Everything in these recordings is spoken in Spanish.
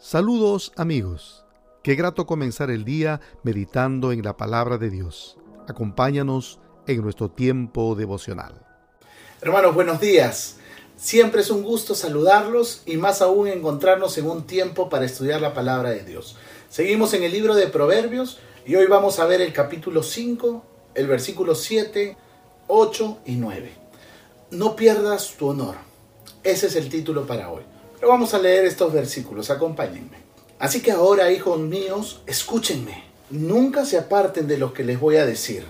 Saludos amigos. Qué grato comenzar el día meditando en la palabra de Dios. Acompáñanos en nuestro tiempo devocional. Hermanos, buenos días. Siempre es un gusto saludarlos y más aún encontrarnos en un tiempo para estudiar la palabra de Dios. Seguimos en el libro de Proverbios y hoy vamos a ver el capítulo 5, el versículo 7, 8 y 9. No pierdas tu honor. Ese es el título para hoy. Pero vamos a leer estos versículos, acompáñenme. Así que ahora, hijos míos, escúchenme. Nunca se aparten de lo que les voy a decir.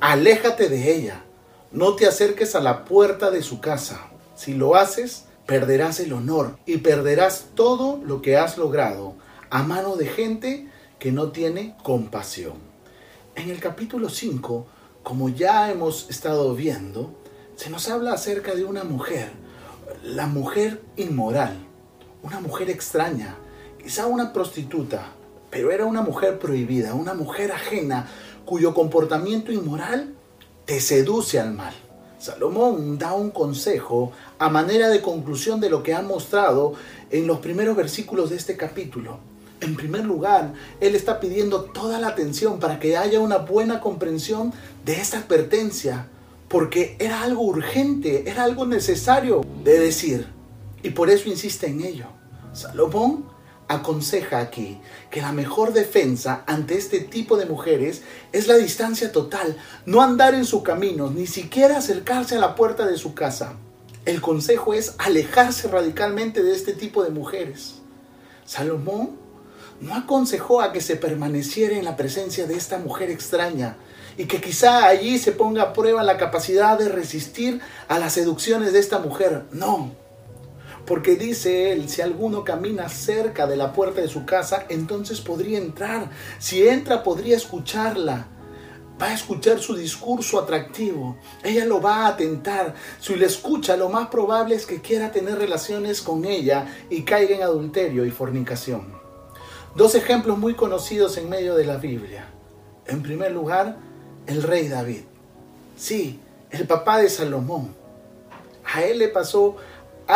Aléjate de ella. No te acerques a la puerta de su casa. Si lo haces, perderás el honor y perderás todo lo que has logrado a mano de gente que no tiene compasión. En el capítulo 5, como ya hemos estado viendo, se nos habla acerca de una mujer la mujer inmoral, una mujer extraña, quizá una prostituta, pero era una mujer prohibida, una mujer ajena cuyo comportamiento inmoral te seduce al mal. Salomón da un consejo a manera de conclusión de lo que ha mostrado en los primeros versículos de este capítulo. En primer lugar, él está pidiendo toda la atención para que haya una buena comprensión de esta advertencia porque era algo urgente, era algo necesario de decir. Y por eso insiste en ello. Salomón aconseja aquí que la mejor defensa ante este tipo de mujeres es la distancia total, no andar en su camino, ni siquiera acercarse a la puerta de su casa. El consejo es alejarse radicalmente de este tipo de mujeres. Salomón no aconsejó a que se permaneciera en la presencia de esta mujer extraña, y que quizá allí se ponga a prueba la capacidad de resistir a las seducciones de esta mujer. No, porque dice él, si alguno camina cerca de la puerta de su casa, entonces podría entrar. Si entra, podría escucharla. Va a escuchar su discurso atractivo. Ella lo va a atentar. Si le escucha, lo más probable es que quiera tener relaciones con ella y caiga en adulterio y fornicación. Dos ejemplos muy conocidos en medio de la Biblia. En primer lugar, el rey David. Sí, el papá de Salomón. A él le pasó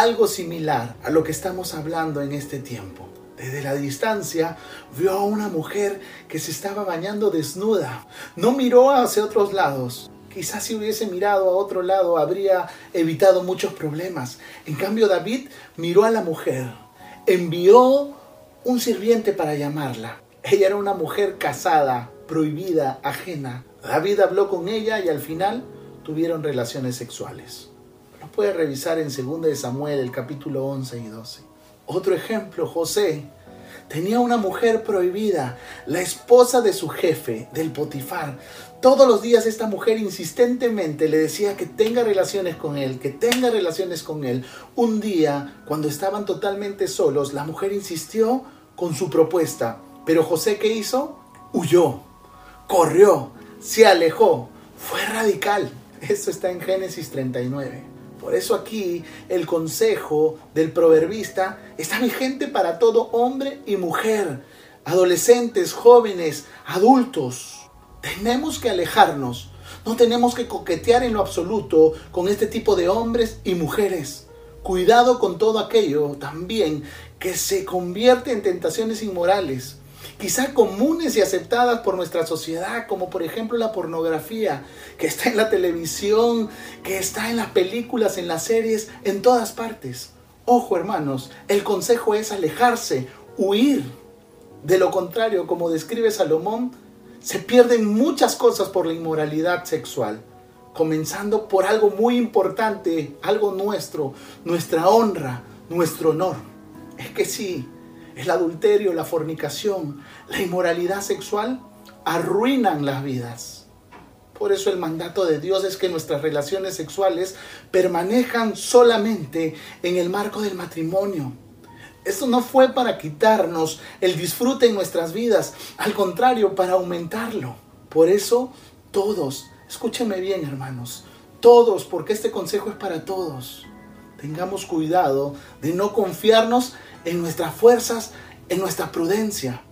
algo similar a lo que estamos hablando en este tiempo. Desde la distancia vio a una mujer que se estaba bañando desnuda. No miró hacia otros lados. Quizás si hubiese mirado a otro lado habría evitado muchos problemas. En cambio David miró a la mujer. Envió un sirviente para llamarla. Ella era una mujer casada, prohibida, ajena. David habló con ella y al final tuvieron relaciones sexuales. Lo puede revisar en 2 Samuel, el capítulo 11 y 12. Otro ejemplo, José tenía una mujer prohibida, la esposa de su jefe, del Potifar. Todos los días esta mujer insistentemente le decía que tenga relaciones con él, que tenga relaciones con él. Un día, cuando estaban totalmente solos, la mujer insistió con su propuesta. Pero José, ¿qué hizo? Huyó, corrió, se alejó, fue radical. Eso está en Génesis 39. Por eso aquí el consejo del proverbista está vigente para todo hombre y mujer, adolescentes, jóvenes, adultos. Tenemos que alejarnos, no tenemos que coquetear en lo absoluto con este tipo de hombres y mujeres. Cuidado con todo aquello también que se convierte en tentaciones inmorales quizá comunes y aceptadas por nuestra sociedad, como por ejemplo la pornografía, que está en la televisión, que está en las películas, en las series, en todas partes. Ojo hermanos, el consejo es alejarse, huir. De lo contrario, como describe Salomón, se pierden muchas cosas por la inmoralidad sexual, comenzando por algo muy importante, algo nuestro, nuestra honra, nuestro honor. Es que sí, el adulterio, la fornicación, la inmoralidad sexual arruinan las vidas. Por eso el mandato de Dios es que nuestras relaciones sexuales permanezcan solamente en el marco del matrimonio. Esto no fue para quitarnos el disfrute en nuestras vidas, al contrario, para aumentarlo. Por eso todos, escúchenme bien hermanos, todos, porque este consejo es para todos, tengamos cuidado de no confiarnos en nuestras fuerzas, en nuestra prudencia.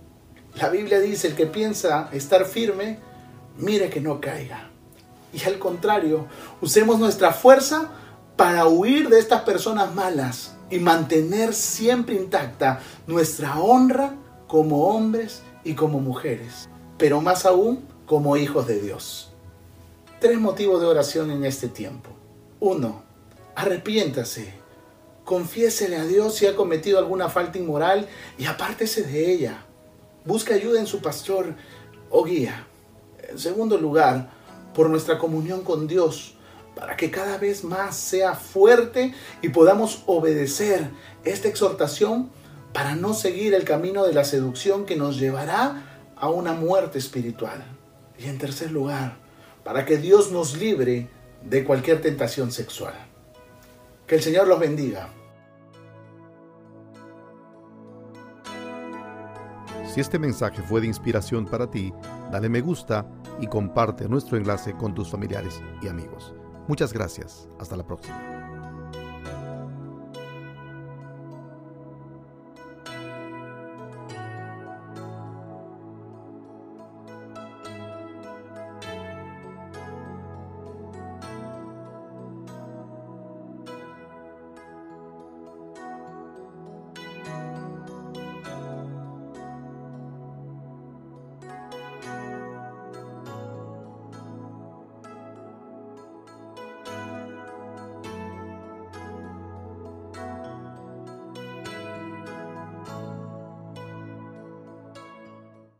La Biblia dice, el que piensa estar firme, mire que no caiga. Y al contrario, usemos nuestra fuerza para huir de estas personas malas y mantener siempre intacta nuestra honra como hombres y como mujeres, pero más aún como hijos de Dios. Tres motivos de oración en este tiempo. Uno, arrepiéntase, confiésele a Dios si ha cometido alguna falta inmoral y apártese de ella. Busque ayuda en su pastor o guía. En segundo lugar, por nuestra comunión con Dios, para que cada vez más sea fuerte y podamos obedecer esta exhortación para no seguir el camino de la seducción que nos llevará a una muerte espiritual. Y en tercer lugar, para que Dios nos libre de cualquier tentación sexual. Que el Señor los bendiga. Si este mensaje fue de inspiración para ti, dale me gusta y comparte nuestro enlace con tus familiares y amigos. Muchas gracias. Hasta la próxima.